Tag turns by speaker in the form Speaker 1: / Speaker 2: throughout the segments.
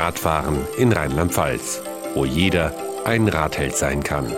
Speaker 1: Radfahren in Rheinland-Pfalz, wo jeder ein Radheld sein kann.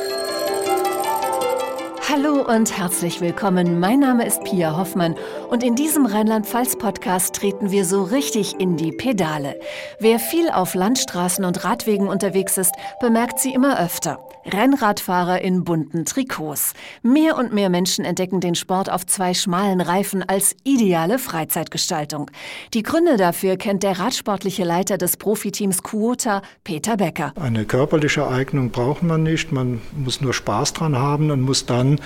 Speaker 2: Hallo und herzlich willkommen. Mein Name ist Pia Hoffmann und in diesem Rheinland-Pfalz-Podcast treten wir so richtig in die Pedale. Wer viel auf Landstraßen und Radwegen unterwegs ist, bemerkt sie immer öfter. Rennradfahrer in bunten Trikots. Mehr und mehr Menschen entdecken den Sport auf zwei schmalen Reifen als ideale Freizeitgestaltung. Die Gründe dafür kennt der radsportliche Leiter des Profiteams Quota, Peter Becker.
Speaker 3: Eine körperliche Eignung braucht man nicht, man muss nur Spaß dran haben und muss dann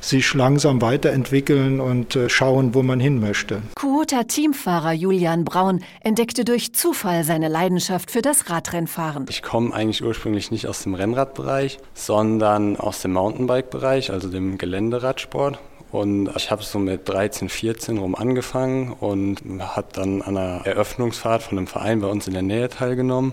Speaker 3: sich langsam weiterentwickeln und äh, schauen, wo man hin möchte.
Speaker 2: Quota-Teamfahrer Julian Braun entdeckte durch Zufall seine Leidenschaft für das Radrennfahren.
Speaker 4: Ich komme eigentlich ursprünglich nicht aus dem Rennradbereich, sondern aus dem Mountainbike-Bereich, also dem Geländeradsport. Und ich habe so mit 13, 14 rum angefangen und hat dann an einer Eröffnungsfahrt von einem Verein bei uns in der Nähe teilgenommen.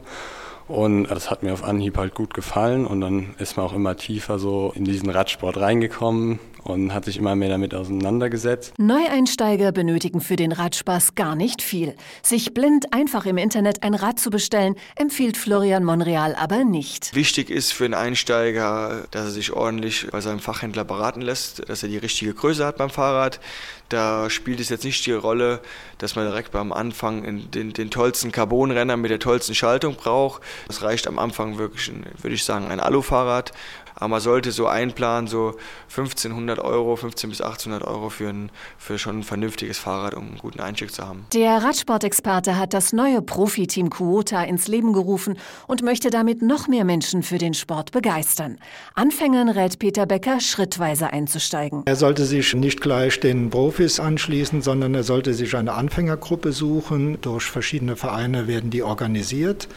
Speaker 4: Und das hat mir auf Anhieb halt gut gefallen und dann ist man auch immer tiefer so in diesen Radsport reingekommen und hat sich immer mehr damit auseinandergesetzt.
Speaker 2: Neueinsteiger benötigen für den Radspaß gar nicht viel. Sich blind einfach im Internet ein Rad zu bestellen, empfiehlt Florian Monreal aber nicht.
Speaker 5: Wichtig ist für einen Einsteiger, dass er sich ordentlich bei seinem Fachhändler beraten lässt, dass er die richtige Größe hat beim Fahrrad. Da spielt es jetzt nicht die Rolle, dass man direkt beim Anfang den, den tollsten Carbonrenner mit der tollsten Schaltung braucht. Es reicht am Anfang wirklich, würde ich sagen, ein Alufahrrad. Aber man sollte so einplanen, so 1500 Euro, 15 bis 1800 Euro für, ein, für schon ein vernünftiges Fahrrad, um einen guten Einstieg zu haben.
Speaker 2: Der Radsportexperte hat das neue Profiteam Quota ins Leben gerufen und möchte damit noch mehr Menschen für den Sport begeistern. Anfängern rät Peter Becker, schrittweise einzusteigen.
Speaker 3: Er sollte sich nicht gleich den Profis anschließen, sondern er sollte sich eine Anfängergruppe suchen. Durch verschiedene Vereine werden die organisiert.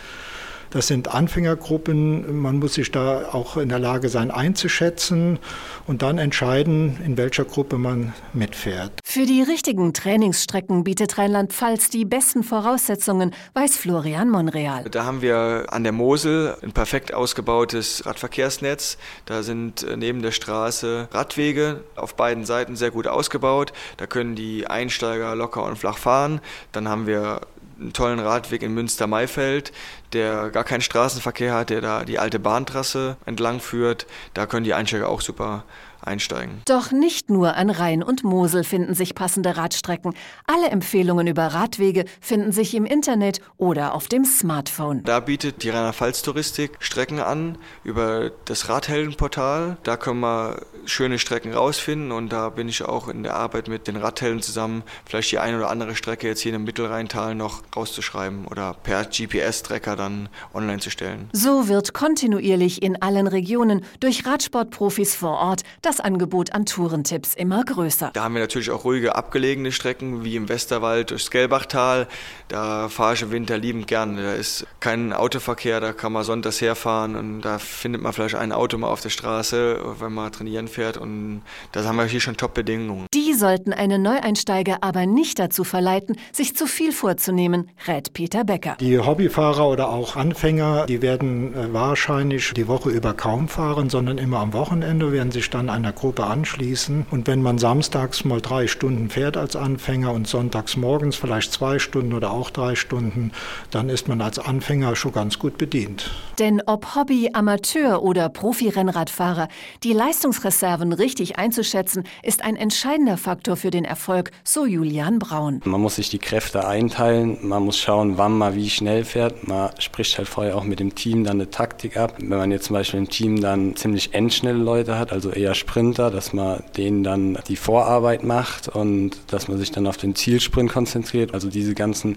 Speaker 3: Das sind Anfängergruppen. Man muss sich da auch in der Lage sein einzuschätzen und dann entscheiden, in welcher Gruppe man mitfährt.
Speaker 2: Für die richtigen Trainingsstrecken bietet Rheinland-Pfalz die besten Voraussetzungen, weiß Florian Monreal.
Speaker 5: Da haben wir an der Mosel ein perfekt ausgebautes Radverkehrsnetz. Da sind äh, neben der Straße Radwege auf beiden Seiten sehr gut ausgebaut. Da können die Einsteiger locker und flach fahren. Dann haben wir einen tollen Radweg in Münster-Maifeld, der gar keinen Straßenverkehr hat, der da die alte Bahntrasse entlang führt. Da können die Einsteiger auch super einsteigen.
Speaker 2: Doch nicht nur an Rhein und Mosel finden sich passende Radstrecken. Alle Empfehlungen über Radwege finden sich im Internet oder auf dem Smartphone.
Speaker 5: Da bietet die Rheinland-Pfalz-Touristik Strecken an über das Radheldenportal. Da können wir schöne Strecken rausfinden und da bin ich auch in der Arbeit mit den Radhelden zusammen, vielleicht die eine oder andere Strecke jetzt hier im Mittelrheintal noch rauszuschreiben oder per GPS-Tracker dann online zu stellen.
Speaker 2: So wird kontinuierlich in allen Regionen durch Radsportprofis vor Ort das Angebot an Tourentipps immer größer.
Speaker 5: Da haben wir natürlich auch ruhige, abgelegene Strecken, wie im Westerwald durchs Gelbachtal. Da fahre ich im Winter liebend gern. Da ist kein Autoverkehr, da kann man sonntags herfahren und da findet man vielleicht ein Auto mal auf der Straße, wenn man trainieren fährt. Und da haben wir hier schon Top-Bedingungen.
Speaker 2: Die sollten einen Neueinsteiger aber nicht dazu verleiten, sich zu viel vorzunehmen, rät Peter Becker.
Speaker 3: Die Hobbyfahrer oder auch Anfänger, die werden äh, wahrscheinlich die Woche über kaum fahren, sondern immer am Wochenende werden sich dann einer Gruppe anschließen. Und wenn man samstags mal drei Stunden fährt als Anfänger und sonntags morgens vielleicht zwei Stunden oder auch drei Stunden, dann ist man als Anfänger schon ganz gut bedient.
Speaker 2: Denn ob Hobby, Amateur oder Profi-Rennradfahrer, die Leistungsreserven richtig einzuschätzen, ist ein entscheidender Faktor für den Erfolg, so Julian Braun.
Speaker 4: Man muss sich die Kräfte einteilen, man muss schauen, wann man wie schnell fährt. Man spricht halt vorher auch mit dem Team dann eine Taktik ab. Wenn man jetzt zum Beispiel im Team dann ziemlich endschnelle Leute hat, also eher Sprinter, dass man denen dann die Vorarbeit macht und dass man sich dann auf den Zielsprint konzentriert. Also diese ganzen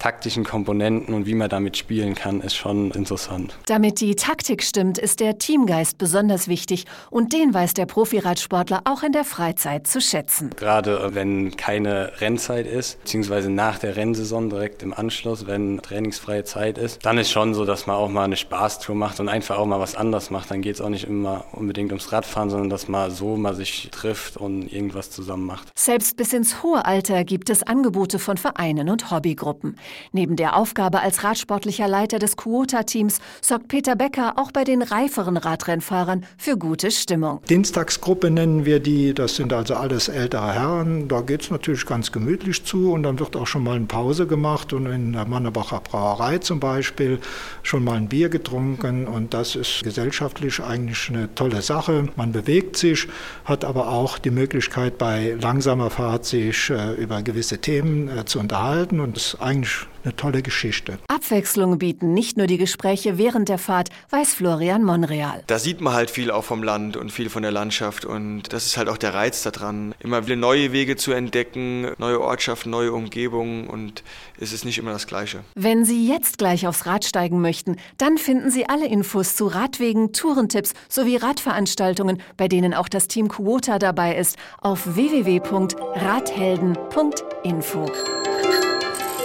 Speaker 4: taktischen Komponenten und wie man damit spielen kann, ist schon interessant.
Speaker 2: Damit die Taktik stimmt, ist der Teamgeist besonders wichtig und den weiß der Profiradsportler auch in der Freizeit zu schätzen.
Speaker 4: Gerade wenn keine Rennzeit ist, beziehungsweise nach der Rennsaison direkt im Anschluss, wenn trainingsfreie Zeit ist, dann ist schon so, dass man auch mal eine Spaßtour macht und einfach auch mal was anderes macht. Dann geht es auch nicht immer unbedingt ums Radfahren, sondern dass man so mal sich trifft und irgendwas zusammen macht.
Speaker 2: Selbst bis ins hohe Alter gibt es Angebote von Vereinen und Hobbygruppen. Neben der Aufgabe als radsportlicher Leiter des Quota-Teams sorgt Peter Becker auch bei den reiferen Radrennfahrern für gute Stimmung.
Speaker 3: Dienstagsgruppe nennen wir die, das sind also alles ältere Herren. Da geht es natürlich ganz gemütlich zu und dann wird auch schon mal eine Pause gemacht und in der Mannebacher Brauerei zum Beispiel schon mal ein Bier getrunken und das ist gesellschaftlich eigentlich eine tolle Sache. Man bewegt sich, hat aber auch die Möglichkeit bei langsamer Fahrt sich äh, über gewisse Themen äh, zu unterhalten und ist eigentlich eine tolle Geschichte.
Speaker 2: Abwechslung bieten nicht nur die Gespräche während der Fahrt, weiß Florian Monreal.
Speaker 5: Da sieht man halt viel auch vom Land und viel von der Landschaft und das ist halt auch der Reiz daran, immer wieder neue Wege zu entdecken, neue Ortschaften, neue Umgebungen und es ist nicht immer das Gleiche.
Speaker 2: Wenn Sie jetzt gleich aufs Rad steigen möchten, dann finden Sie alle Infos zu Radwegen, Tourentipps sowie Radveranstaltungen, bei denen auch das Team Quota dabei ist, auf www.radhelden.info.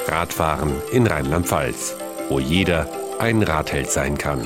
Speaker 1: Radfahren in Rheinland-Pfalz, wo jeder ein Radheld sein kann.